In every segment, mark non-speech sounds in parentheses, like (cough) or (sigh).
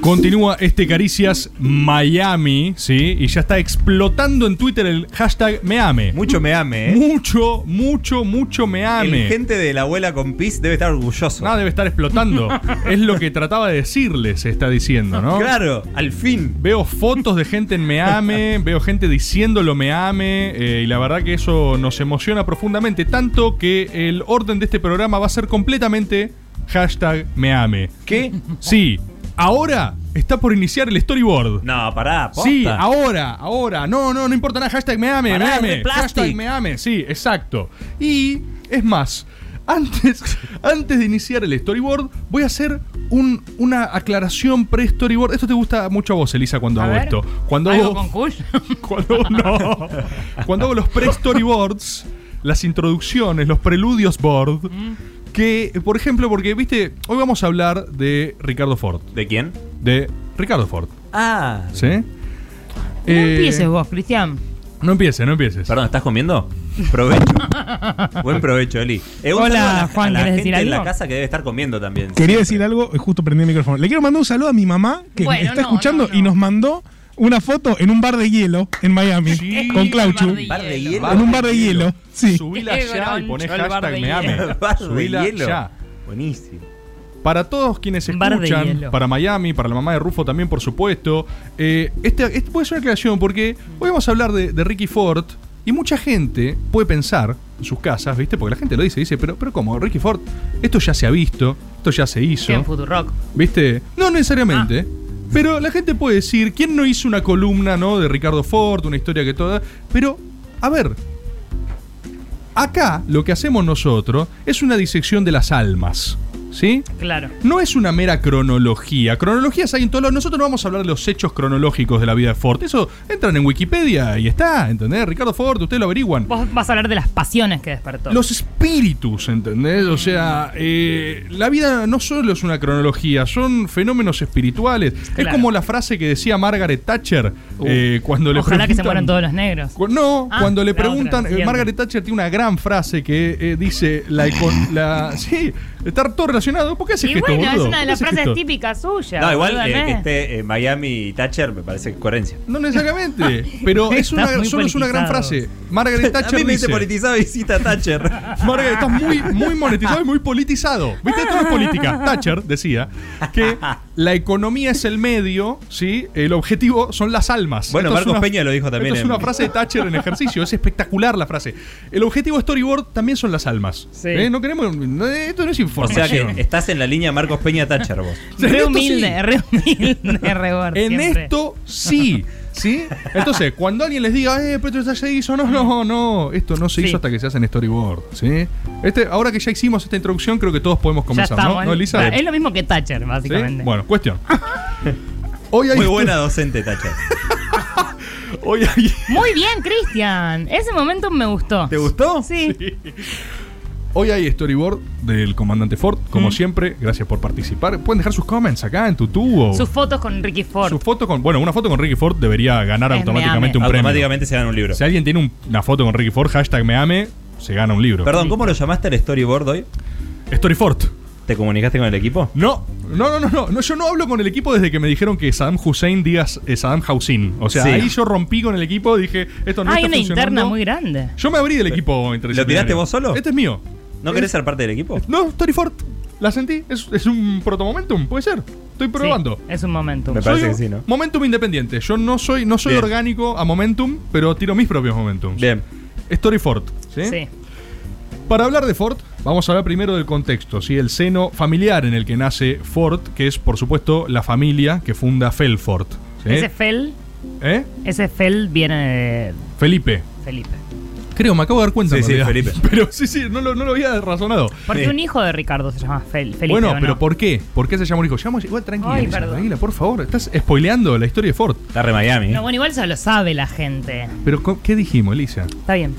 Continúa este Caricias Miami, ¿sí? Y ya está explotando en Twitter el hashtag meame. Mucho me ame, ¿eh? Mucho, mucho, mucho meame. El gente de la abuela con pis debe estar orgulloso. No, debe estar explotando. (laughs) es lo que trataba de decirles, se está diciendo, ¿no? Claro, al fin. Veo fotos de gente en Meame, (laughs) veo gente diciéndolo Meame, eh, y la verdad que eso nos emociona profundamente, tanto que el orden de este programa va a ser completamente hashtag Meame. ¿Qué? Sí, ahora está por iniciar el storyboard. No, pará, posta. Sí, ahora, ahora. No, no, no importa nada. Hashtag me ame, me ame. plastic. Hashtag me ame. Sí, exacto. Y es más, antes, antes de iniciar el storyboard, voy a hacer un- una aclaración pre-storyboard. Esto te gusta mucho a vos, Elisa, cuando A hago ver. esto. Cuando ¿Algo hago, con Kush? (laughs) cuando, no. cuando hago los pre-storyboards, las introducciones, los preludios board. Que, por ejemplo, porque, viste, hoy vamos a hablar de Ricardo Ford. ¿De quién? De Ricardo Ford. Ah. ¿Sí? No Eh, empieces vos, Cristian. No empieces, no empieces. Perdón, ¿estás comiendo? Provecho. (laughs) Buen provecho, Eli. Eh, Hola, a la, Juan, a la ¿querés gente decir en la algo? casa que debe estar comiendo también. Quería siempre. decir algo, y justo prendí el micrófono. Le quiero mandar un saludo a mi mamá, que Bueno, está no, escuchando no, no. y nos mandó una foto en un bar de hielo en Miami Sí. con Clauchu. bar de Bar de hielo. En un bar de hielo, sí. Subila ya y poné groncho el bar hashtag me ame. Subila hielo. ya. Buenísimo. Para todos quienes escuchan, para Miami, para la mamá de Rufo también, por supuesto. eh, este, este puede ser una aclaración porque hoy vamos a hablar de, de Ricky Ford y mucha gente puede pensar en sus casas, ¿viste? Porque la gente lo dice, dice, pero, pero ¿cómo? Ricky Ford, esto ya se ha visto, esto ya se hizo. En Futurock. ¿Viste? No necesariamente. Pero la gente puede decir, ¿quién no hizo una columna, no? De Ricardo Ford, una historia que toda. Pero, a ver. Acá lo que hacemos nosotros es una disección de las almas. ¿Sí? Claro. No es una mera cronología. Cronologías hay en todos lados. Nosotros no vamos a hablar de los hechos cronológicos de la vida de Ford. Eso entran en Wikipedia y está, ¿entendés? Ricardo Ford, ustedes lo averiguan. Vos vas a hablar de las pasiones que despertó. Los espíritus, ¿entendés? O sea, eh, la vida no solo es una cronología, son fenómenos espirituales. Es como la frase que decía Margaret Thatcher eh, cuando le Ojalá que se preguntan- mueran todos los negros. Cu- No, Ah, cuando le otra, preguntan, eh. Margaret Thatcher tiene una gran frase que dice la, la (laughs) sí, está todo relacionado. ¿Por qué hace Y gesto, bueno, es boludo? una de ¿Por qué las frases gesto? típicas suyas. No, igual boludo, eh, ¿no que es? esté eh, Miami y Thatcher me parece coherencia. No necesariamente, pero (laughs) es Está una, muy solo es una gran politizado. frase. Margaret (laughs) A Thatcher mí me dice dice, politizado y cita a Thatcher. (laughs) Margaret, estás muy, muy monetizado y muy politizado. ¿Viste? Todo es política. Thatcher decía que la economía es el medio, ¿sí? El objetivo son las almas. Bueno, Esto es Marcos una- Peña lo dijo también Esto es en- una frase de Thatcher en ejercicio. Es espectacular la frase. El objetivo de storyboard también son las almas. Sí. ¿Eh? No queremos. no, esto no es O información. sea que estás en la línea Marcos Peña Thatcher vos. (laughs) Re humilde, sí. re humilde, (laughs) re En siempre. esto sí. ¿Sí? Entonces, cuando alguien les diga, eh, pero esto ya se hizo, no, no, no, esto no se Sí. hizo hasta que se hace en storyboard, ¿sí? Este, ahora que ya hicimos esta introducción, creo que todos podemos comenzar. ¿no? ¿No, Elisa? Es lo mismo que Thatcher, ¿Sí? básicamente. Bueno, cuestión. (laughs) Hoy hay Muy buena docente Thatcher. (laughs) Hoy hay, Muy bien, Cristian. Ese momento me gustó. ¿Te gustó? Sí. Hoy hay storyboard del comandante Ford, como Mm. siempre. Gracias por participar. Pueden dejar sus comments acá en tu tubo. Sus fotos con Ricky Ford. Su foto con. Bueno, una foto con Ricky Ford debería ganar Es automáticamente un premio. Automáticamente se gana un libro. Si alguien tiene un- una foto con Ricky Ford, hashtag me ame, se gana un libro. Perdón, ¿cómo lo llamaste al storyboard hoy? Storyford. ¿Te comunicaste con el equipo? No, no, no, no, no, yo no hablo con el equipo desde que me dijeron que Saddam Hussein digas eh, Saddam Hussein. O sea, Sí. ahí yo rompí con el equipo, dije, esto no Hay está una funcionando. interna muy grande. Yo me abrí del equipo interdisciplinario. tiraste vos solo? Este es mío. ¿No querés ser parte del equipo? No, Storyford. La sentí. Es, es un protomomentum, puede ser. Estoy probando. Sí, es un momento. Me parece que sí, ¿no? Momentum independiente. Yo no soy, no soy Bien. orgánico a Momentum, pero tiro mis propios Momentums. Bien. Storyford. ¿sí? Sí. Para hablar de Ford, vamos a hablar primero del contexto, ¿sí? el seno familiar en el que nace Ford, que es por supuesto la familia que funda Felford. ¿sí? Ese Fel, ¿Eh? ese Fel viene de Felipe. Felipe. Creo, me acabo de dar cuenta. Sí, sí, realidad. Felipe. (laughs) Pero sí, sí, no lo, no lo había razonado. Porque Sí. un hijo de Ricardo se llama Fel, Felipe. bueno, pero ¿por qué? ¿Por qué se llama un hijo? Llamo, igual tranquila, Ay, Elisa, perdón. tranquila, por favor. Estás spoileando la historia de Ford. Está re Miami. No, bueno, igual eso lo sabe la gente. Pero ¿qué dijimos, Elisa? Está bien.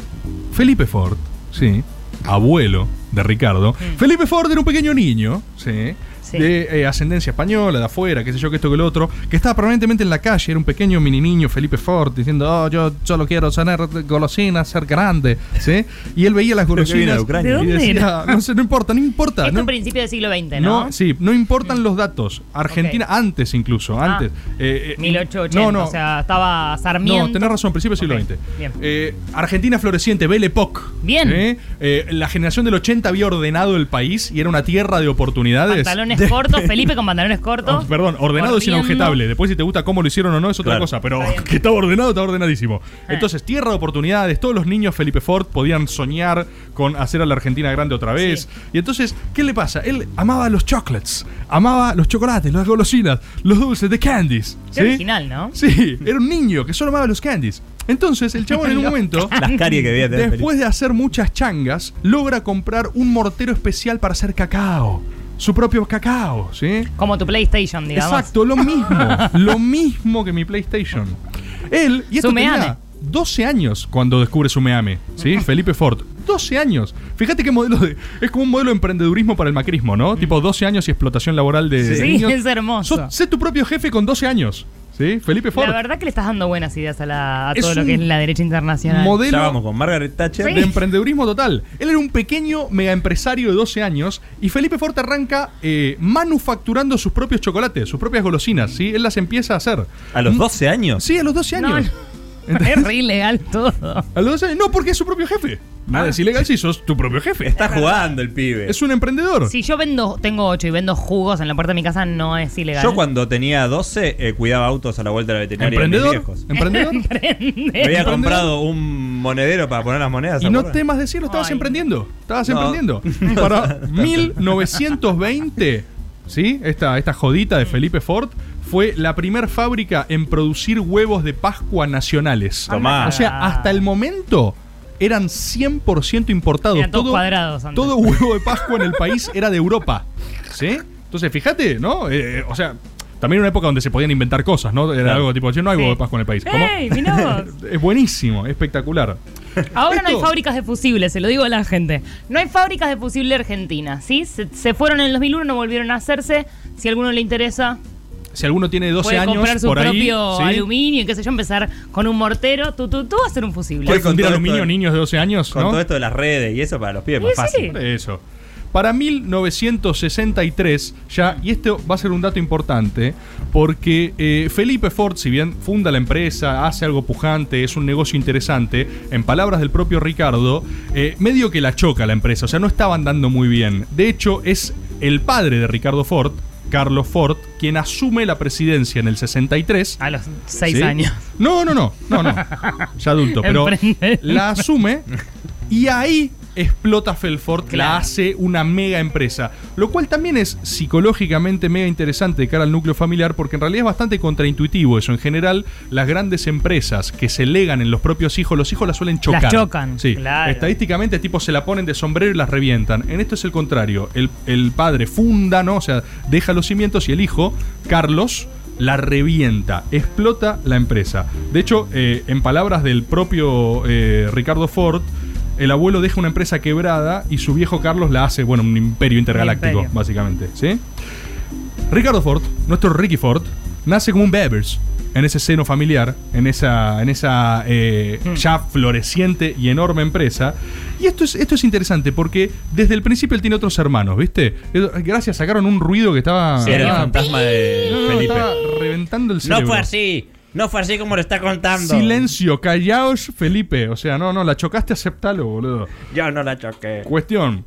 Felipe Ford, sí, abuelo de Ricardo. Mm. Felipe Ford era un pequeño niño, sí, Sí. de eh, ascendencia española, de afuera, qué sé yo, que esto que lo otro, que estaba permanentemente en la calle, era un pequeño mini niño, Felipe Ford, diciendo, oh, yo solo quiero tener golosinas, ser grande, ¿sí? Y él veía las golosinas de Ucrania. ¿De y dónde decía, era? no sé, no importa, no importa. Esto no, a principios del siglo XX, ¿no? no, sí, no importan los datos. Argentina, antes incluso, Ah, antes. Eh, eh, 1880, no, no, o sea, estaba Sarmiento. no, tenés razón, principio del siglo XX. bien. Eh, Argentina floreciente, Belle Époque. Bien. ¿eh? Eh, la generación del 80 había ordenado el país y era una tierra de oportunidades. Pantalones (laughs) cortos, Felipe con pantalones cortos. Oh, perdón, ordenado es inobjetable. Después, si te gusta cómo lo hicieron o no, es otra Claro. cosa. Pero Está (laughs) que estaba ordenado, estaba ordenadísimo. Eh. Entonces, tierra de oportunidades. Todos los niños Felipe Ford podían soñar con hacer a la Argentina grande otra vez. Sí. Y entonces, ¿qué le pasa? Él amaba los chocolates, amaba los chocolates, las golosinas, los dulces de candies. Qué ¿sí? original, ¿no? Sí, era un niño que solo amaba los candies. Entonces, el chabón en un (laughs) momento. Las caries que debía tener. Después de hacer muchas changas, logra comprar un mortero especial para hacer cacao. Su propio cacao, ¿sí? Como tu PlayStation, digamos. Exacto, lo (laughs) mismo. lo mismo que mi PlayStation. Él, y esto Sumeame. tenía 12 años cuando descubre Sumeame, ¿sí? Felipe Ford. 12 años. Fíjate qué modelo de. Es como un modelo de emprendedurismo para el macrismo, ¿no? Tipo 12 años y explotación laboral de Sí, niños. es hermoso. Sos- sé tu propio jefe con 12 años, ¿sí? Felipe Ford. La verdad que le estás dando buenas ideas a, la- a Es todo lo un que es la derecha internacional. modelo Ya vamos con Margaret Thatcher. Sí. de emprendedurismo total. Él era un pequeño mega empresario de 12 años y Felipe Ford arranca eh, manufacturando sus propios chocolates, sus propias golosinas, ¿sí? Él las empieza a hacer. A los 12 años. Sí, a los 12 No, años. no. (laughs) Es re ilegal todo. A los 12 años. No, porque es su propio jefe. Nada es ilegal si sos tu propio jefe. Está jugando el pibe. Es un emprendedor. Si yo vendo, tengo 8 y vendo jugos en la puerta de mi casa, no es ilegal. Yo cuando tenía 12 eh, cuidaba autos a la vuelta de la veterinaria de mis ¿Emprendedor? viejos. ¿Emprendedor? (laughs) Me había ¿Emprendedor? comprado un monedero para poner las monedas. ¿se Y no temas decirlo, estabas Ay. emprendiendo. Estabas No. emprendiendo. (laughs) (laughs) Para 1920, ¿sí? Esta, esta jodita de Felipe Ford fue la primer fábrica en producir huevos de Pascua nacionales. Tomá. O sea, hasta el momento eran 100% importados. Eran todos cuadrados antes. todo huevo de Pascua en el país era de Europa. ¿Sí? Entonces, fíjate, ¿no? Eh, o sea, también era una época donde se podían inventar cosas, ¿no? Era Claro. algo tipo, "Che, no hay Sí. huevo de Pascua en el país. ¿Cómo? ¡Ey, mirá vos! (laughs) Es buenísimo, espectacular. Ahora no hay fábricas de fusibles, se lo digo a la gente. No hay fábricas de fusible argentina, ¿sí? Se, se fueron en el 2001, no volvieron a hacerse. Si a alguno le interesa, Si alguno tiene 12 puede años comprar su por ahí, propio ¿sí? aluminio y qué sé yo, empezar con un mortero, tú, tú, tú, a hacer un fusible. ¿Puede con fundir aluminio esto- niños de 12 años? Con ¿no? todo esto de las redes y eso para los pibes Sí, más fácil. sí. Eso. Para 1963, ya, y esto va a ser un dato importante, porque eh, Felipe Ford, si bien funda la empresa, hace algo pujante, es un negocio interesante, en palabras del propio Ricardo, eh, medio que la choca la empresa, o sea, no estaba andando muy bien. De hecho, es el padre de Ricardo Ford, Carlos Ford, quien asume la presidencia en el 63. A los 6 ¿Sí? años. No, no, no, no, no. Ya adulto, (laughs) pero la asume y ahí explota Felford, la hace una mega empresa. Lo cual también es psicológicamente mega interesante de cara al núcleo familiar, porque en realidad es bastante contraintuitivo eso. En general, las grandes empresas que se legan en los propios hijos, los hijos las suelen chocar. chocan, Sí. claro. Estadísticamente, tipo, se la ponen de sombrero y las revientan. En esto es el contrario. El, el padre funda, ¿no? O sea, deja los cimientos y el hijo, Carlos, la revienta, explota la empresa. De hecho, eh, en palabras del propio eh, Ricardo Ford, el abuelo deja una empresa quebrada y su viejo Carlos la hace, bueno, un imperio intergaláctico, imperio. básicamente. ¿sí? Ricardo Ford, nuestro Ricky Ford, nace como un Bevers en ese seno familiar, en esa, en esa eh, Hmm. ya floreciente y enorme empresa. Y esto es, esto es interesante porque desde el principio él tiene otros hermanos, ¿viste? Eh, Gracias, sacaron un ruido que estaba, Sí, era el fantasma de no, no, Felipe. estaba reventando el cerebro. No fue así. No fue así como lo está contando. Silencio, callaos, Felipe. O sea, no, no, la chocaste, aceptalo, boludo. Yo no la choqué. Cuestión.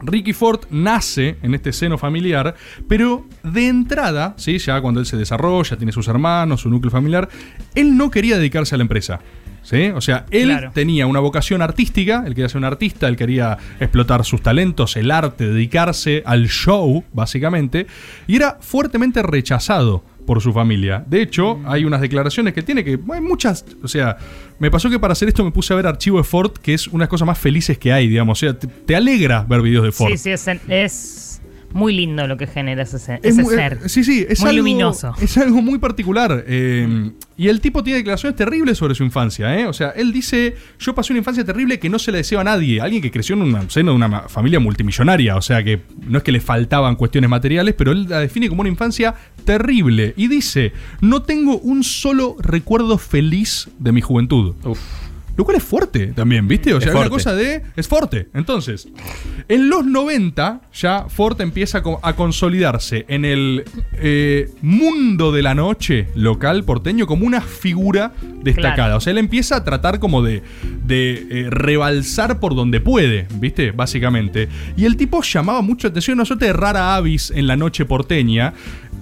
Ricky Ford nace en este seno familiar, pero de entrada, ¿sí? ya cuando él se desarrolla, tiene sus hermanos, su núcleo familiar, él no quería dedicarse a la empresa. ¿sí? O sea, él Claro. tenía una vocación artística, él quería ser un artista, él quería explotar sus talentos, el arte, dedicarse al show, básicamente, y era fuertemente rechazado por su familia. De hecho, hay unas declaraciones que tiene que. Hay muchas. O sea, me pasó que para hacer esto me puse a ver archivo de Ford, que es una de las cosas más felices que hay, digamos. O sea, te, te alegra ver videos de Ford. Sí, sí, es, es muy lindo lo que genera ese, se- Es ese muy- ser. eh, Sí, sí, es Muy algo, luminoso. Es algo muy particular. eh, y el tipo tiene declaraciones terribles sobre su infancia. ¿eh? O sea, él dice: Yo pasé una infancia terrible que no se le deseo a nadie. Alguien que creció en un seno de una familia multimillonaria. O sea, que no es que le faltaban cuestiones materiales, pero él la define como una infancia terrible. Y dice: No tengo un solo recuerdo feliz de mi juventud. Lo cual es fuerte también, ¿viste? O sea, es una cosa de. Es fuerte. Entonces, en los 90 ya Ford empieza a consolidarse en el eh, mundo de la noche local porteño como una figura destacada. Claro. O sea, él empieza a tratar como de, de eh, rebalsar por donde puede, ¿viste? Básicamente. Y el tipo llamaba mucho la atención, una suerte de rara avis en la noche porteña.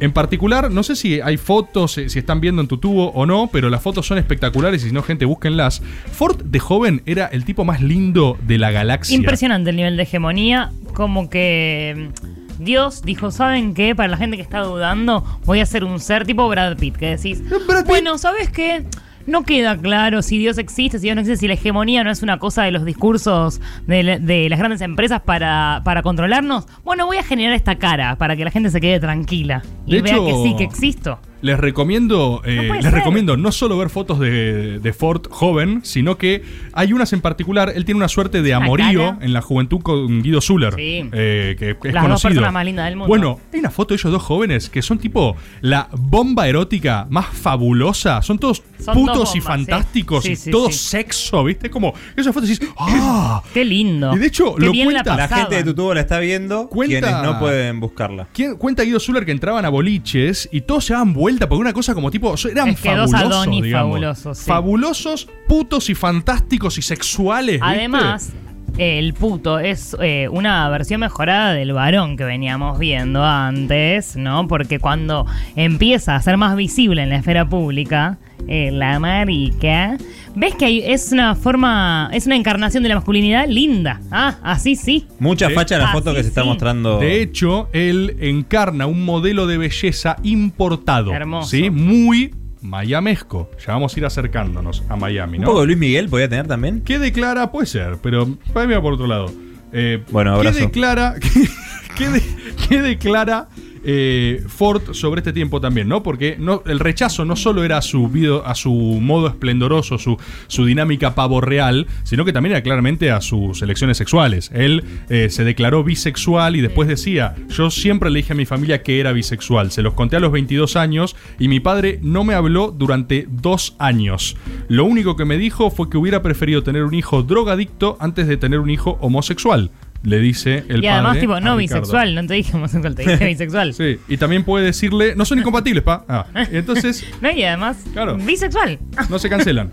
En particular, no sé si hay fotos, si están viendo en tu tubo o no, pero las fotos son espectaculares y si no, gente, búsquenlas. Ford de joven era el tipo más lindo de la galaxia. Impresionante el nivel de hegemonía, como que mm, Dios dijo, ¿saben qué? Para la gente que está dudando, voy a ser un ser tipo Brad Pitt, que decís, Brad Pitt. bueno, ¿sabes qué? No queda claro si Dios existe, si Dios no existe, si la hegemonía no es una cosa de los discursos de, la- de las grandes empresas para, para controlarnos. Bueno, voy a generar esta cara para que la gente se quede tranquila y De vea hecho, que sí, que existo. Les recomiendo, eh, No les ser. recomiendo no solo ver fotos de, de Ford joven, sino que hay unas en particular. Él tiene una suerte de Una amorío en la juventud con Guido Zuller, Sí. eh, que es Las dos conocido. personas más lindas del mundo. Bueno, hay una foto de ellos dos jóvenes que son tipo la bomba erótica más fabulosa. Son todos Son putos dos y sí. fantásticos Sí, y todo sí. sexo, ¿viste? Como esas fotos y dices, ¡ah! Qué lindo. Y de hecho, Qué lo cuenta- la La gente de tu tubo la está viendo, Cuenta- quienes no pueden buscarla. ¿Quién- Cuenta Guido Zuller que entraban a boliches y todos se daban vuelta porque una cosa como tipo. Eran Es que dos fabulosos. Digamos. fabulosos, sí. Fabulosos, putos y fantásticos y sexuales. Además, el puto es eh, una versión mejorada del varón que veníamos viendo antes, ¿no? Porque cuando empieza a ser más visible en la esfera pública, eh, la marica, ves que hay- es una forma, es una encarnación de la masculinidad linda. Ah, así sí. Mucha De- facha en la foto sí, que se está sí. mostrando. De hecho, él encarna un modelo de belleza importado. Hermoso. ¿sí? Muy mayamesco. Ya vamos a ir acercándonos a Miami, un ¿no? poco de Luis Miguel podía tener también. ¿Qué declara? Puede ser, pero para mí va por otro lado. Eh, Bueno, ¿Qué abrazo. declara, (laughs) qué, de- qué declara eh, Ford sobre este tiempo también, ¿no? Porque no, el rechazo no solo era a su, video- a su modo esplendoroso, su, su dinámica pavo real, sino que también era claramente a sus elecciones sexuales. Él eh, se declaró bisexual y después decía, yo siempre le dije a mi familia que era bisexual. Se los conté a los 22 años y mi padre no me habló durante dos años. Lo único que me dijo fue que hubiera preferido tener un hijo drogadicto antes de tener un hijo homosexual. Le dice el y además, padre tipo, no bisexual, no te dije homosexual, te dije (laughs) bisexual. Sí, y también puede decirle, no son incompatibles, pa. Ah, (laughs) entonces No, y además, Claro. bisexual. no se cancelan.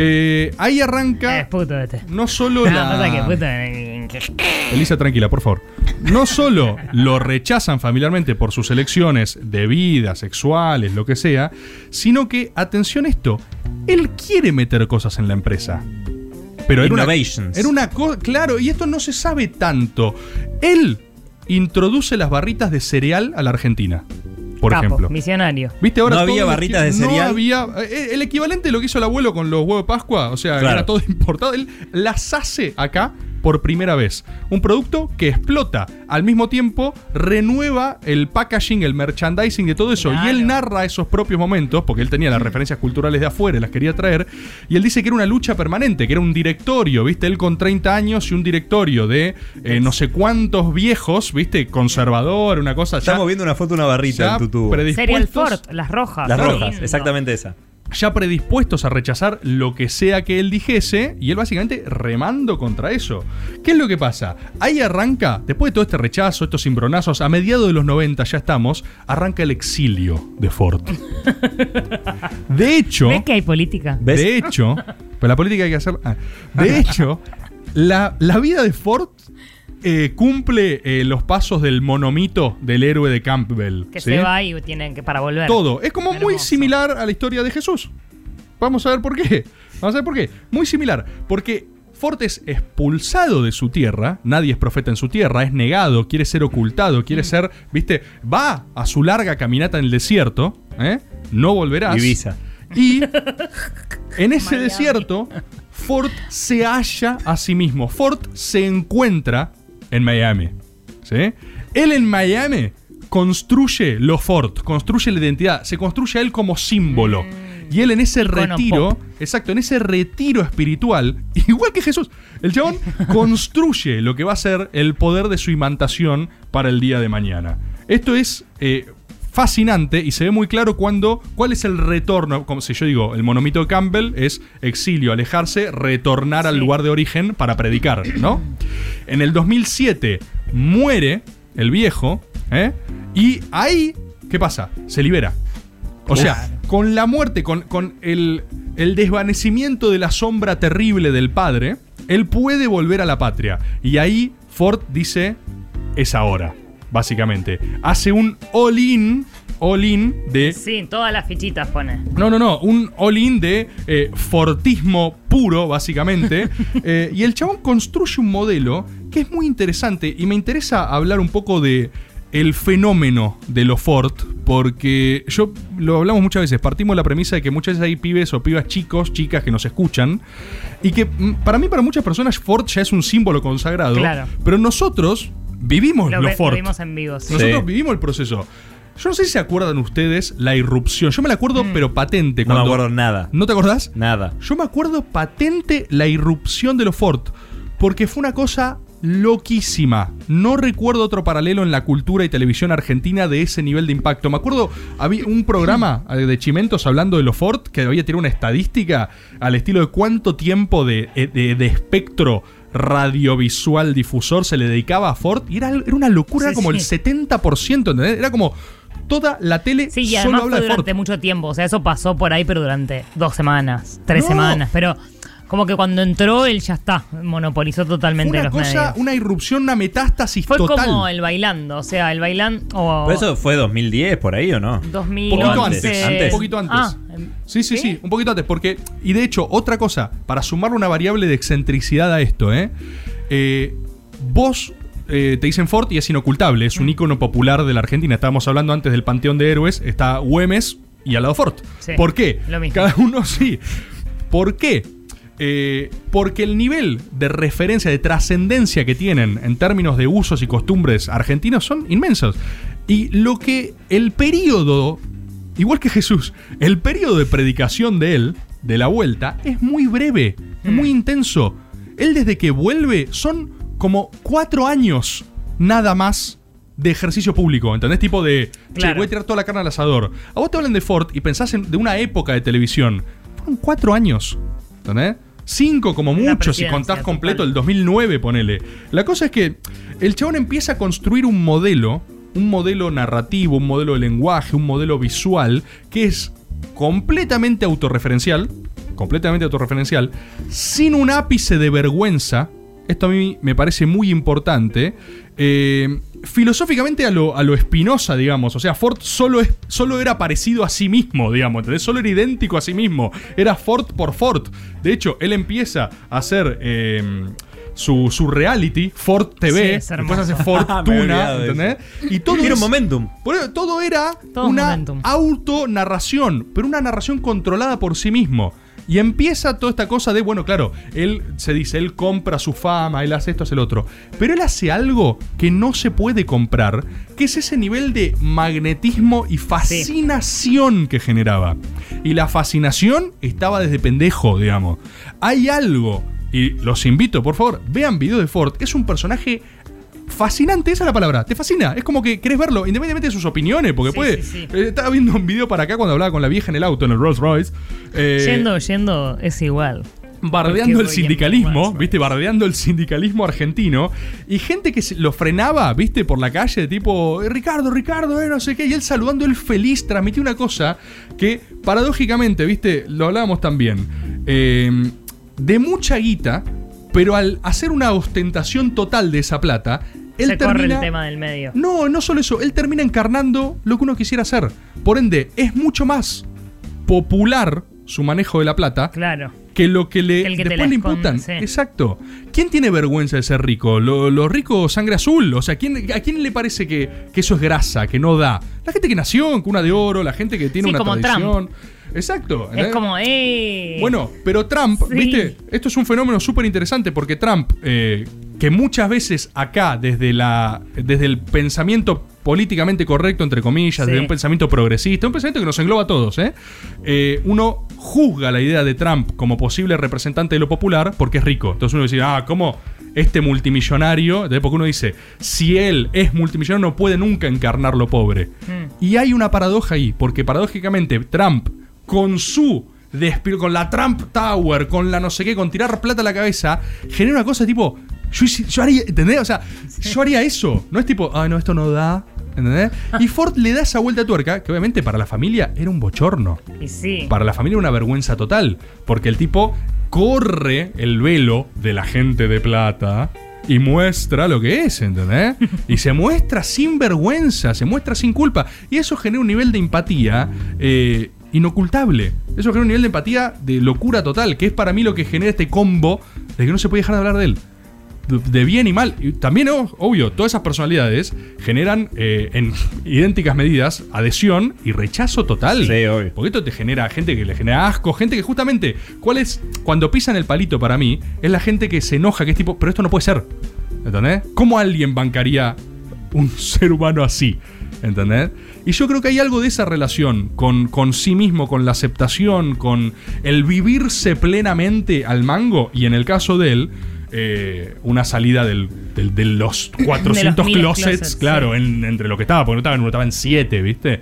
Eh, ahí arranca Es puto este. no solo No, la... pasa que puto. eh, Elisa, tranquila, por favor. No (laughs) solo lo rechazan familiarmente por sus elecciones de vida, sexuales, lo que sea, sino que, atención a esto, él quiere meter cosas en la empresa. Pero era una, Innovations. era una cosa, claro, y esto no se sabe tanto. Él introduce las barritas de cereal a la Argentina, por capo, ejemplo. Misionario. ¿Viste? Ahora No había barritas de No cereal. había. eh, El equivalente de lo que hizo el abuelo con los huevos de Pascua. O sea, Claro. era todo importado. Él las hace acá por primera vez. Un producto que explota. Al mismo tiempo, renueva el packaging, el merchandising de todo eso. Y él narra esos propios momentos, porque él tenía las referencias culturales de afuera y las quería traer. Y él dice que era una lucha permanente, que era un directorio, ¿viste? Él con 30 años y un directorio de eh, no sé cuántos viejos, ¿viste? Conservador, una cosa ya. Estamos viendo una foto de una barrita en tu tubo. predispuestos- Serial Ford, las rojas. Las rojas, lindo. exactamente esa. Ya predispuestos a rechazar lo que sea que él dijese, y él básicamente remando contra eso. ¿Qué es lo que pasa? Ahí arranca, después de todo este rechazo, estos cimbronazos, a mediados de los 90 ya estamos, arranca el exilio de Ford. De hecho, ¿Ves que hay política? ¿Ves? de hecho, pero la política hay que hacer. ah, de (laughs) hecho, la, la vida de Ford eh, cumple eh, los pasos del monomito del héroe de Campbell. Que ¿sí? se va y tienen que para volver. Todo. Es como muy similar a la historia de Jesús. Vamos a ver por qué. Vamos a ver por qué. Muy similar. Porque Ford es expulsado de su tierra. Nadie es profeta en su tierra. Es negado. Quiere ser ocultado. Quiere ser. ¿Viste? Va a su larga caminata en el desierto. ¿eh? No volverás. Ibiza. Y (laughs) en ese Miami. desierto, Ford se halla a sí mismo. Ford se encuentra en Miami. ¿sí? Él en Miami construye lo Ford, construye la identidad, se construye a él como símbolo. Y él en ese Icono retiro, pop. exacto, en ese retiro espiritual, (laughs) igual que Jesús, el chabón (laughs) construye lo que va a ser el poder de su imantación para el día de mañana. Esto es eh, fascinante y se ve muy claro cuando, cuál es el retorno, como si yo digo, el monomito de Campbell es exilio, alejarse, retornar al lugar de origen para predicar, ¿no? En el 2007 muere el viejo, ¿eh? Y ahí, ¿qué pasa? Se libera. O sea, con la muerte, con, con el, el desvanecimiento de la sombra terrible del padre, él puede volver a la patria. Y ahí Ford dice, es ahora, básicamente. Hace un all-in, all-in de... Sí, todas las fichitas pone. No, no, no, un all-in de eh, fortismo puro, básicamente. (laughs) Eh, y el chabón construye un modelo que es muy interesante y me interesa hablar un poco de el fenómeno de lo Ford, porque yo lo hablamos muchas veces, partimos de la premisa de que muchas veces hay pibes o pibas chicos, chicas que nos escuchan, y que mm, para mí, para muchas personas, Ford ya es un símbolo consagrado, Claro. pero nosotros vivimos Lo, lo, ve- Ford. lo vimos en vivo. sí. Nosotros Sí. vivimos el proceso. Yo no sé si se acuerdan ustedes la irrupción. Yo me la acuerdo, Mm. pero patente. No me acuerdo nada. ¿No te acordás? Nada. Yo me acuerdo patente la irrupción de los Ford. Porque fue una cosa loquísima. No recuerdo otro paralelo en la cultura y televisión argentina de ese nivel de impacto. Me acuerdo, había un programa eh, de Chimentos hablando de los Ford que había tirado una estadística al estilo de cuánto tiempo de, eh, de- de espectro radiovisual difusor se le dedicaba a Ford. Y era, era una locura, Sí, era como sí. el 70%, ¿entendés? Era como toda la tele Sí, y solo habla fue de Ford. durante mucho tiempo. O sea, eso pasó por ahí, pero durante dos semanas, tres No. semanas. Pero como que cuando entró, él ya está. Monopolizó Fue totalmente una los cosa, medios. una irrupción, una metástasis Fue total. como el bailando. O sea, el bailando. O ¿Pero eso fue 2010 por ahí o no? 2011. Poquito antes, antes, un poquito antes. Ah, Sí, sí, sí, un poquito antes, porque, y de hecho, otra cosa, para sumarle una variable de excentricidad a esto, ¿eh? Eh, vos eh, te dicen Ford y es inocultable, es Mm. un ícono popular de la Argentina. Estábamos hablando antes del Panteón de Héroes, está Güemes y al lado Ford. Sí, ¿Por qué? lo mismo. Cada uno (laughs) sí. ¿Por qué? Eh, porque el nivel de referencia, de trascendencia que tienen en términos de usos y costumbres argentinos son inmensos. Y lo que el periodo, igual que Jesús, el periodo de predicación de él, de la vuelta, es muy breve, es muy intenso. Él desde que vuelve son como cuatro años nada más de ejercicio público, ¿entendés? Tipo de, che, voy a tirar toda la carne al asador. A vos te hablan de Ford y pensás en, de una época de televisión. Fueron cuatro años, ¿entendés? Cinco como mucho, si contás completo total. el 2009, ponele. La cosa es que el chabón empieza a construir un modelo, un modelo narrativo, un modelo de lenguaje, un modelo visual, que es completamente autorreferencial, completamente autorreferencial, sin un ápice de vergüenza. Esto a mí me parece muy importante. eh, filosóficamente a lo, a lo Spinoza, digamos. O sea, Ford solo, es, solo era parecido a sí mismo, digamos. ¿entendés? Solo era idéntico a sí mismo. Era Ford por Ford. De hecho, él empieza a hacer eh, su, su reality, Ford Sí, TV. es después hace (laughs) Fortuna, de ¿entendés? Y todo momentum. eso, todo era Todo una momentum. autonarración, pero una narración controlada por sí mismo. Y empieza toda esta cosa de, bueno, claro, él se dice, él compra su fama, él hace esto, hace el otro. Pero él hace algo que no se puede comprar, que es ese nivel de magnetismo y fascinación que generaba. Y la fascinación estaba desde pendejo, digamos. Hay algo, y los invito, por favor, vean video de Ford, es un personaje fascinante, esa es la palabra, te fascina, es como que querés verlo, independientemente de sus opiniones, porque Sí, puede... sí, sí. eh, estaba viendo un video para acá cuando hablaba con la vieja en el auto, en el Rolls Royce, eh, Yendo, yendo es igual. bardeando el sindicalismo, viste, bardeando el sindicalismo argentino, y gente que lo frenaba, viste, por la calle, tipo, "Eh, Ricardo, Ricardo, eh, no sé qué, y él saludando, él feliz, transmitía una cosa que, paradójicamente, viste, lo hablábamos también, eh, de mucha guita, pero al hacer una ostentación total de esa plata, él Se corre termina... el tema del medio. No, no solo eso, él termina encarnando lo que uno quisiera hacer. Por ende, es mucho más popular su manejo de la plata Claro. que lo que le El que te después le imputan. sí. Exacto. ¿Quién tiene vergüenza de ser rico? ¿Lo- ¿Los ricos sangre azul? O sea, ¿quién, ¿a quién le parece que, que eso es grasa, que no da? La gente que nació en cuna de oro, la gente que tiene Sí, una como tradición. Exacto. Es como, ¡eh! Bueno, pero Trump, Sí. ¿viste? Esto es un fenómeno súper interesante porque Trump, eh, que muchas veces acá, desde, la, desde el pensamiento políticamente correcto, entre comillas, Sí. desde un pensamiento progresista, un pensamiento que nos engloba a todos, ¿eh? Eh, uno juzga la idea de Trump como posible representante de lo popular porque es rico. Entonces uno dice, ah, ¿cómo? Este multimillonario, porque uno dice, si él es multimillonario no puede nunca encarnar lo pobre. Mm. Y hay una paradoja ahí, porque paradójicamente Trump, con su despi- con la Trump Tower, con la no sé qué, con tirar plata a la cabeza, genera una cosa tipo, yo, haría, ¿entendés? O sea, yo haría eso. No es tipo, ah, no, esto no da. ¿Entendés? Y Ford le da esa vuelta de tuerca, que obviamente para la familia era un bochorno. Y sí. Para la familia era una vergüenza total, porque el tipo corre el velo de la gente de plata y muestra lo que es, ¿entendés? (laughs) Y se muestra sin vergüenza, se muestra sin culpa. Y eso genera un nivel de empatía eh, inocultable. Eso genera un nivel de empatía de locura total, que es para mí lo que genera este combo de que no se puede dejar de hablar de él de- bien y mal. Y también, obvio, todas esas personalidades generan eh, en idénticas medidas adhesión y rechazo total. Sí, obvio. Porque esto te genera gente que le genera asco, gente que justamente, ¿cuál es? Cuando pisan el palito para mí, es la gente que se enoja, que es tipo, pero esto no puede ser. ¿Entendés? ¿Cómo alguien bancaría un (laughs) ser humano así? ¿Entendés? Y yo creo que hay algo de esa relación con, con sí mismo, con la aceptación, con el vivirse plenamente al mango y en el caso de él, eh, una salida del, del- de los (clears throat) 400 miles closets, closets, claro, sí. en- entre lo que estaba, porque no estaba en uno, estaba en 7, ¿viste?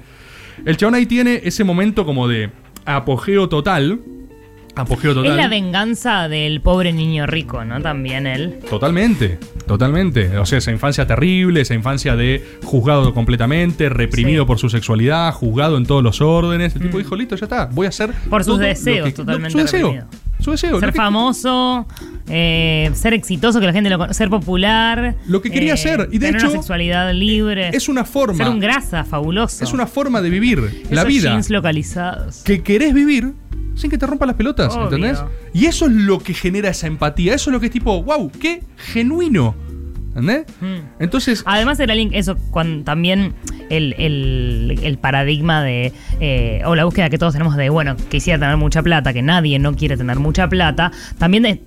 El chabón ahí tiene ese momento como de apogeo total. Apogeo total. Es la venganza del pobre niño rico, ¿no? También él. Totalmente, totalmente. O sea, esa infancia terrible, esa infancia de juzgado completamente, reprimido Sí. por su sexualidad, juzgado en todos los órdenes. El tipo dijo, listo, ya está, voy a hacer. Mm. Por sus deseos, que- totalmente Su deseo. Su deseo. Ser que- famoso, eh, ser exitoso, que la gente lo ser popular. Lo que quería eh, hacer, y de tener hecho, una sexualidad libre. Es una forma. Ser un grasa, fabuloso. Es una forma de vivir la vida jeans localizados. que querés vivir sin que te rompan las pelotas, Obvio. ¿entendés? Y eso es lo que genera esa empatía. Eso es lo que es tipo, wow, qué genuino. ¿Entendés? Mm. Entonces, Además era link, eso, cuando también el, el- el paradigma de, eh, o la búsqueda que todos tenemos de, bueno, quisiera tener mucha plata, que nadie no quiere tener mucha plata, también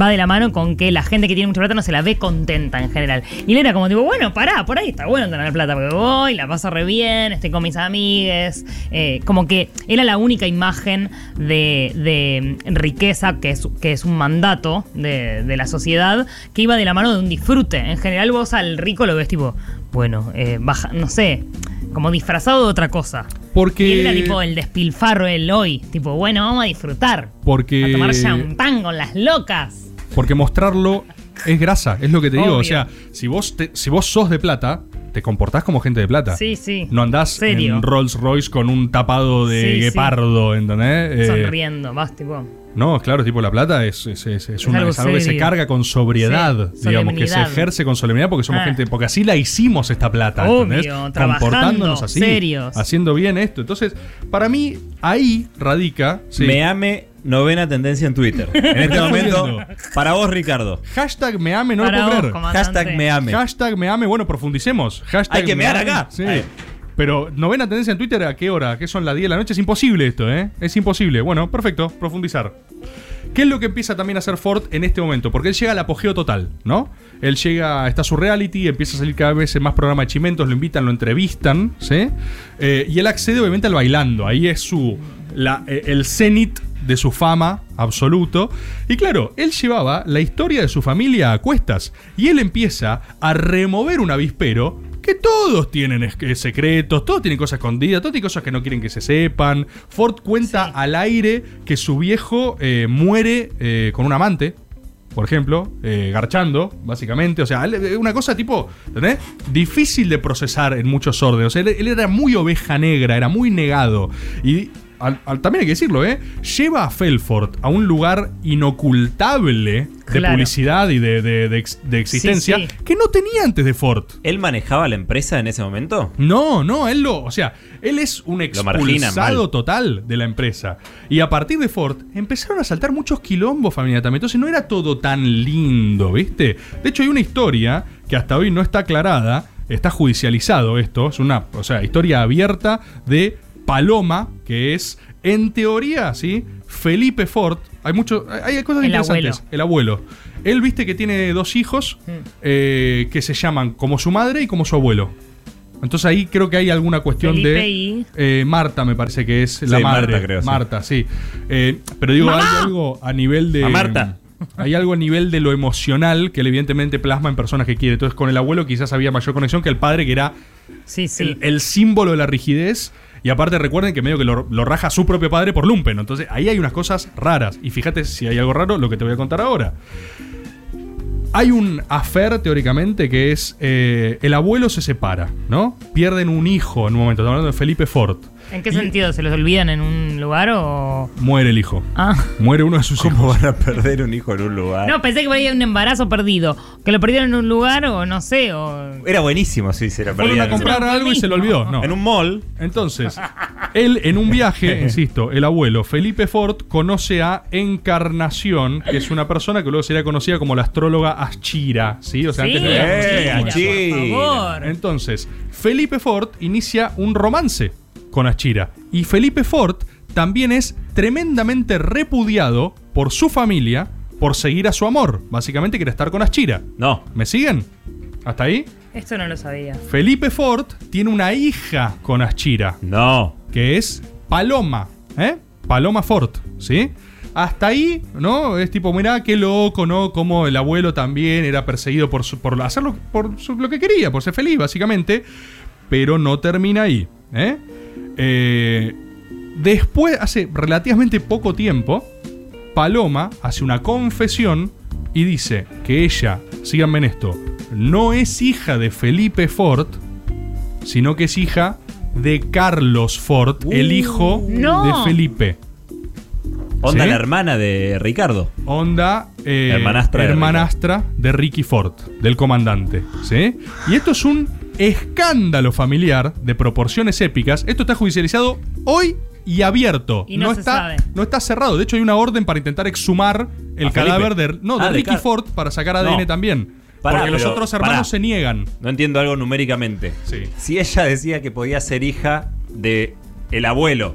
va de la mano con que la gente que tiene mucha plata no se la ve contenta en general. Y él era como tipo, bueno, pará, por ahí está bueno tener plata, porque voy, la paso re bien, estoy con mis amigues, eh, como que era la única imagen de, de riqueza que es, que es un mandato de, de la sociedad que iba de la mano de un disfrute. En general vos al rico lo ves tipo, bueno, eh, baja, no sé, como disfrazado de otra cosa. porque. Y él era tipo el despilfarro el hoy, tipo, bueno, vamos a disfrutar. Porque. A tomar champán con las locas. Porque mostrarlo es grasa, es lo que te digo. Obvio. O sea, si vos, te- si vos sos de plata, te comportás como gente de plata. Sí, sí. No andás Serio. en Rolls Royce con un tapado de Sí, sí. guepardo, ¿entendés? Eh, Sonriendo, vas tipo. no, claro, tipo la plata es, es, es- es una- algo es algo que se carga con sobriedad, Sí, digamos, que se ejerce con solemnidad porque somos Ah. gente, porque así la hicimos esta plata, Obvio, ¿entendés? trabajando, Comportándonos así, serios. haciendo bien esto. Entonces, para mí, ahí radica. sí. Me ame novena tendencia en Twitter. (laughs) En este momento, para vos, Ricardo. Hashtag me ame, no Para lo puedo vos, creer. comandante. Hashtag me ame. Hashtag me ame, bueno, profundicemos. Hashtag Hay que me mear ame. acá. Sí. Ahí. Pero novena tendencia en Twitter, ¿a qué hora? ¿Qué son las 10 de la noche? Es imposible esto, ¿eh? Es imposible. Bueno, perfecto, profundizar. ¿Qué es lo que empieza también a hacer Ford en este momento? Porque él llega al apogeo total, ¿no? Él llega, está su reality, empieza a salir cada vez en más programas de chimentos, lo invitan, lo entrevistan, ¿sí? Eh, y él accede obviamente al bailando. Ahí es su. La- eh, el cenit de su fama absoluto. Y claro, él llevaba la historia de su familia a cuestas. Y él empieza a remover un avispero que todos tienen eh, secretos, todos tienen cosas escondidas, todos tienen cosas que no quieren que se sepan. Ford cuenta Sí. al aire que su viejo eh, muere eh, con un amante. Por ejemplo, eh, garchando, básicamente. O sea, una cosa tipo, ¿entendés? Difícil de procesar en muchos órdenes. O sea, él, él era muy oveja negra, era muy negado. Y al- al- también hay que decirlo, ¿eh? Lleva a Felford a un lugar inocultable de Claro. publicidad y de, de- de ex- de existencia sí. que no tenía antes de Ford. ¿Él manejaba la empresa en ese momento? No, no, él lo. O sea, él es un expulsado total de la empresa. Y a partir de Ford empezaron a saltar muchos quilombos familia también. Entonces no era todo tan lindo, ¿viste? De hecho, hay una historia que hasta hoy no está aclarada. Está judicializado esto. Es una o sea, historia abierta de Paloma, que es, en teoría, ¿sí? Felipe Ford. Hay mucho, hay cosas El interesantes. abuelo. El abuelo. Él viste que tiene dos hijos eh, que se llaman como su madre y como su abuelo. Entonces ahí creo que hay alguna cuestión Felipe de y- eh, Marta, me parece que es la Sí, madre. Marta, creo, sí. Marta, sí. Eh, pero digo, hay algo a nivel de. A Marta. Hay algo a nivel de lo emocional que él evidentemente plasma en personas que quiere. Entonces, con el abuelo quizás había mayor conexión que el padre, que era Sí, sí. el, el símbolo de la rigidez. Y aparte recuerden que medio que lo, lo raja su propio padre por lumpen. Entonces ahí hay unas cosas raras. Y fíjate si hay algo raro, lo que te voy a contar ahora. Hay un affair teóricamente que es eh, el abuelo se separa, ¿no? Pierden un hijo en un momento. Estamos hablando de Felipe Ford. ¿En qué Y sentido? ¿Se los olvidan en un lugar o.? Muere el hijo. Ah. Muere uno de sus ¿Cómo hijos. van a perder un hijo en un lugar? No, pensé que por ahí había un embarazo perdido. Que lo perdieron en un lugar o no sé, o. Era buenísimo si se lo Fueron perdían. a comprar algo y se lo olvidó. No. En un mall. Entonces, él en un viaje, (laughs) insisto, el abuelo Felipe Ford conoce a Encarnación, que es una persona que luego sería conocida como la astróloga Ashira, ¿sí? O sea, Sí, antes Eh, como Achira, Achira. por favor. Entonces, Felipe Ford inicia un romance con Ashira. Y Felipe Ford también es tremendamente repudiado por su familia por seguir a su amor. Básicamente quiere estar con Ashira. No. ¿Me siguen? ¿Hasta ahí? Esto no lo sabía. Felipe Ford tiene una hija con Ashira, No. que es Paloma, ¿eh? Paloma Ford, ¿sí? Hasta ahí, ¿no? Es tipo, mirá, qué loco, ¿no? Como el abuelo también era perseguido por, su- por hacer lo, por su- lo que quería, por ser feliz, básicamente. Pero no termina ahí, ¿eh? Eh, después, hace relativamente poco tiempo, Paloma hace una confesión y dice que ella, síganme en esto, no es hija de Felipe Ford, sino que es hija de Carlos Ford, el hijo No. de Felipe. Onda ¿Sí? la hermana de Ricardo. Onda eh, Hermanastra de hermanastra de Ricky Ford, del comandante. ¿sí? Y esto es un escándalo familiar de proporciones épicas. Esto está judicializado hoy y abierto. Y no se está, sabe. no está cerrado. De hecho, hay una orden para intentar exhumar el ¿A cadáver de, no, de Ah, de Ricky Car- Ford para sacar ADN No. también. Pará, porque los pero- otros hermanos pará. se niegan. No entiendo algo numéricamente. Sí. Si ella decía que podía ser hija de el abuelo,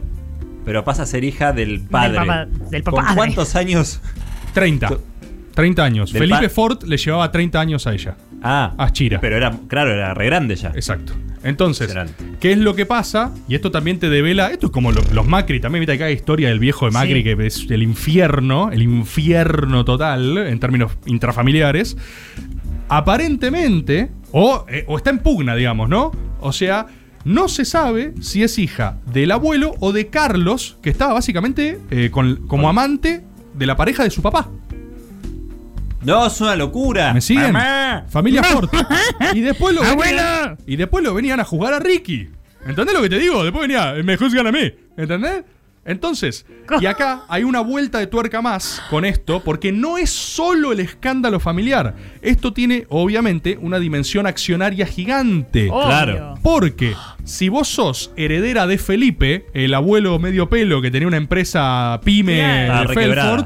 pero pasa a ser hija del padre. papá- del papá. ¿Con cuántos años? 30. 30 años. Del Felipe pa- Ford le llevaba 30 años a ella. Ah, A Chira. Pero era, claro, era re grande ya. Exacto. Entonces. ¿qué es lo que pasa? Y esto también te devela. Esto es como lo- los Macri. También viste acá historia del viejo de Macri, Sí. que es el infierno, el infierno total en términos intrafamiliares. Aparentemente, o, eh, o está en pugna, digamos, ¿no? O sea, no se sabe si es hija del abuelo o de Carlos, que estaba básicamente eh, con- como amante de la pareja de su papá. No, es una locura. ¿Me siguen? Mamá. Familia Ford. Y después lo ¡Abuelo! venían, y después lo venían a jugar a Ricky. ¿Entendés lo que te digo? Después venía, me juzgan a mí. ¿Entendés? Entonces, y acá hay una vuelta de tuerca más con esto, porque no es solo el escándalo familiar. Esto tiene, obviamente, una dimensión accionaria gigante. Obvio. Claro. Porque si vos sos heredera de Felipe, el abuelo medio pelo que tenía una empresa pyme. Ah, de. Felford,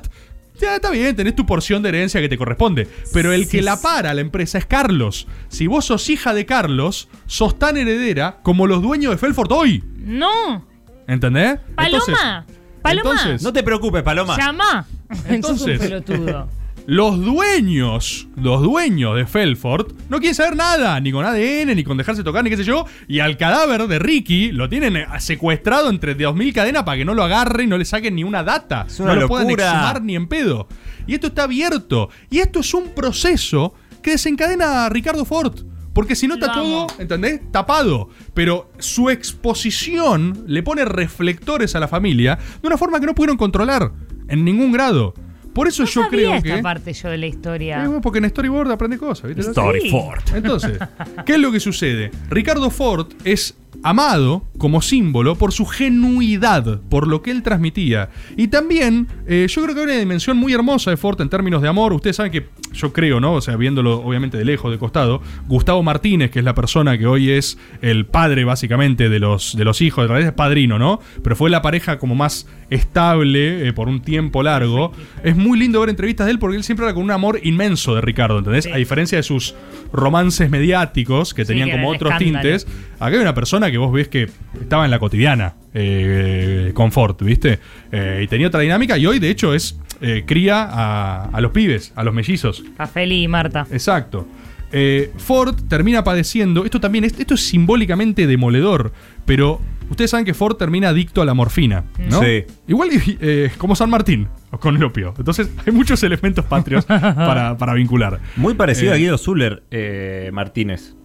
ya está bien, tenés tu porción de herencia que te corresponde. Pero el Sí, que la para la empresa es Carlos. Si vos sos hija de Carlos, sos tan heredera como los dueños de Felford hoy. No. ¿Entendés? Paloma. Paloma. entonces, No te preocupes, Paloma. Llama. Entonces- Sos un pelotudo. Los dueños, los dueños de Felford, no quieren saber nada, ni con ADN, ni con dejarse tocar, ni qué sé yo. Y al cadáver de Ricky lo tienen eh, secuestrado entre 2.000 cadenas para que no lo agarren y no le saquen ni una data. Es una no lo puedan locura. exhumar ni en pedo. Y esto está abierto. Y esto es un proceso que desencadena a Ricardo Ford. Porque si no está todo. ¿entendés? Tapado. Pero su exposición le pone reflectores a la familia de una forma que no pudieron controlar en ningún grado. Por eso No yo sabía creo esta que. parte yo de la Eh, historia. bueno, porque en Storyboard aprende cosas, ¿viste? Story Sí. Ford. (laughs) Entonces, ¿qué es lo que sucede? Ricardo Ford es amado como símbolo por su genuidad, por lo que él transmitía. Y también, eh, yo creo que hay una dimensión muy hermosa de Ford en términos de amor. Ustedes saben que, yo creo, ¿no? O sea, viéndolo obviamente de lejos, de costado, Gustavo Martínez, que es la persona que hoy es el padre básicamente de los, de los hijos, en realidad es padrino, ¿no? Pero fue la pareja como más estable eh, por un tiempo largo. Es muy lindo ver entrevistas de él porque él siempre era con un amor inmenso de Ricardo, ¿entendés? Sí. A diferencia de sus romances mediáticos que Sí, tenían que como otros escándalo. tintes, acá hay una persona que vos ves que estaba en la cotidiana eh, con Ford, ¿viste? Eh, y tenía otra dinámica y hoy, de hecho, es eh, cría a, a los pibes, a los mellizos. A Feli y Marta. Exacto. Eh, Ford termina padeciendo, esto también es, esto es simbólicamente demoledor, pero ustedes saben que Ford termina adicto a la morfina, ¿no? Sí. Igual eh, como San Martín, con el opio. Entonces hay muchos elementos patrios (laughs) para, para vincular. Muy parecido Eh, a Guido Zuller eh, Martínez.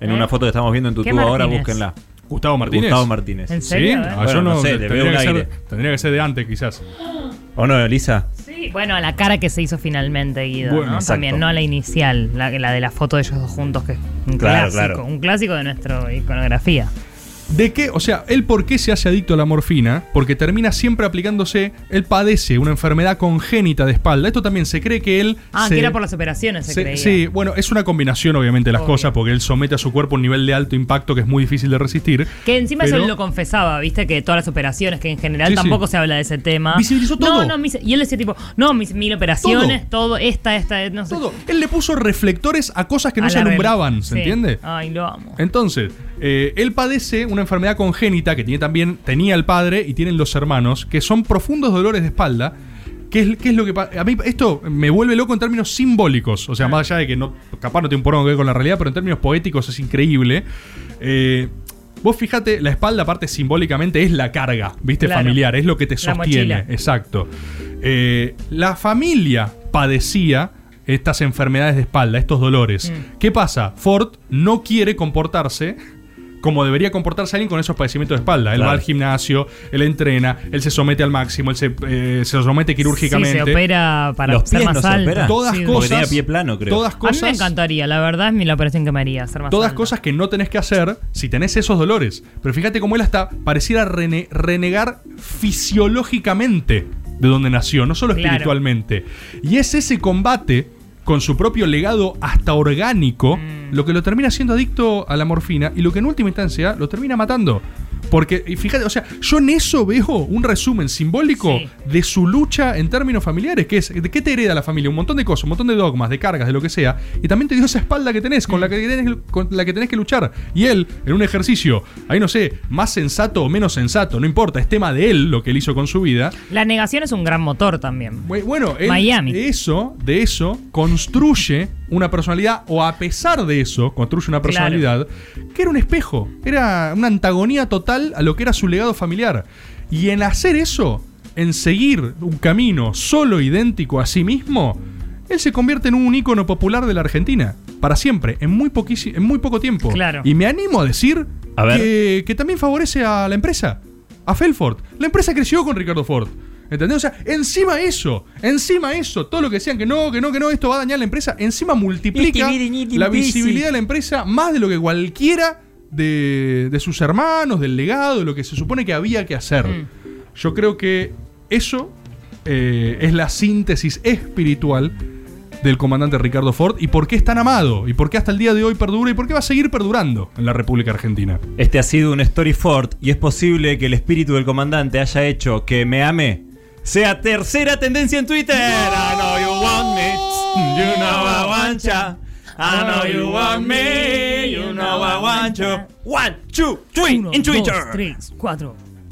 En ¿Eh? una foto que estamos viendo en tu ¿Qué tubo ahora, búsquenla. Gustavo Martínez. Gustavo Martínez. ¿En Sí, serio? Eh? Bueno, yo no, no sé, le tendría, veo que ser, aire. tendría que ser de antes, quizás. ¿O no, Elisa? Sí, bueno, a la cara que se hizo finalmente, Guido, Bueno, ¿no? También, no a la inicial, la, la de la foto de ellos dos juntos, que es un Claro, clásico, claro. un clásico de nuestra iconografía. ¿De qué? O sea, él por qué se hace adicto a la morfina? Porque termina siempre aplicándose, él padece una enfermedad congénita de espalda. Esto también se cree que él... Ah, se- que era por las operaciones, se, se- creía. sí, bueno, es una combinación obviamente de las Obvio. cosas, porque él somete a su cuerpo un nivel de alto impacto que es muy difícil de resistir. Que encima Pero- eso él lo confesaba, viste, que todas las operaciones, que en general Sí, tampoco sí. se habla de ese tema. Visibilizó todo. No, no, y él decía tipo, no, mis mil operaciones, todo, esta, esta, no sé. Todo. Él le puso reflectores a cosas que no A se alumbraban, ¿se Sí. entiende? Ay, lo amo. Entonces, eh, él padece una enfermedad congénita que tiene también, tenía el padre y tienen los hermanos, que son profundos dolores de espalda. ¿Qué es, qué es lo que pa- A mí esto me vuelve loco en términos simbólicos. O sea, más allá de que no, capaz no tiene un porongo que ver con la realidad, pero en términos poéticos es increíble. Eh, vos fíjate, la espalda, aparte simbólicamente, es la carga, ¿viste? Claro. Familiar, es lo que te sostiene. Exacto. Eh, la familia padecía estas enfermedades de espalda, estos dolores. Mm. ¿Qué pasa? Ford no quiere comportarse como debería comportarse alguien con esos padecimientos de espalda. Él Claro. va al gimnasio, él entrena, él se somete al máximo, él se, eh, se somete quirúrgicamente. Sí, se opera para Los ser pies más no se. Todas Sí, cosas. tenía pie plano, creo. Todas A cosas. mí me encantaría, la verdad es mi- la operación que me haría, ser más Todas alto. cosas que no tenés que hacer si tenés esos dolores. Pero fíjate cómo él hasta pareciera rene- renegar fisiológicamente de donde nació, no solo Claro. espiritualmente. Y es ese combate con su propio legado hasta orgánico Mm. lo que lo termina siendo adicto a la morfina y lo que en última instancia lo termina matando. Porque, y fíjate, o sea, yo en eso veo un resumen simbólico Sí. de su lucha en términos familiares, que es, ¿de qué te hereda la familia? Un montón de cosas, un montón de dogmas, de cargas, de lo que sea, y también te dio esa espalda que tenés, con la que tenés, con la que, tenés que luchar. Y él, en un ejercicio, ahí no sé, más sensato o menos sensato, no importa, es tema de él lo que él hizo con su vida. La negación es un gran motor también. Bu- Bueno, él Miami. eso, de eso, construye una personalidad, o a pesar de eso, construye una personalidad que era un espejo, era una antagonía total a lo que era su legado familiar. Y en hacer eso, en seguir un camino solo idéntico a sí mismo, él se convierte en un ícono popular de la Argentina. Para siempre, en muy, en muy poco tiempo. Claro. Y me animo a decir A ver. Que, que también favorece a la empresa, a Felford. La empresa creció con Ricardo Ford. ¿Entendés? O sea, encima eso, encima eso, todo lo que decían que no, que no, que no, esto va a dañar la empresa, encima multiplica la visibilidad de la empresa más de lo que cualquiera de, de sus hermanos, del legado, de lo que se supone que había que hacer. Mm. Yo creo que eso eh, es la síntesis espiritual del comandante Ricardo Ford y por qué es tan amado y por qué hasta el día de hoy perdura y por qué va a seguir perdurando en la República Argentina. Este ha sido un story Ford y es posible que el espíritu del comandante haya hecho que me ame sea tercera tendencia en Twitter. I know you want me, you know I want ya. I know you want me, you know I want you. One, two, three Uno, in Twitter. dos, tres, cuatro.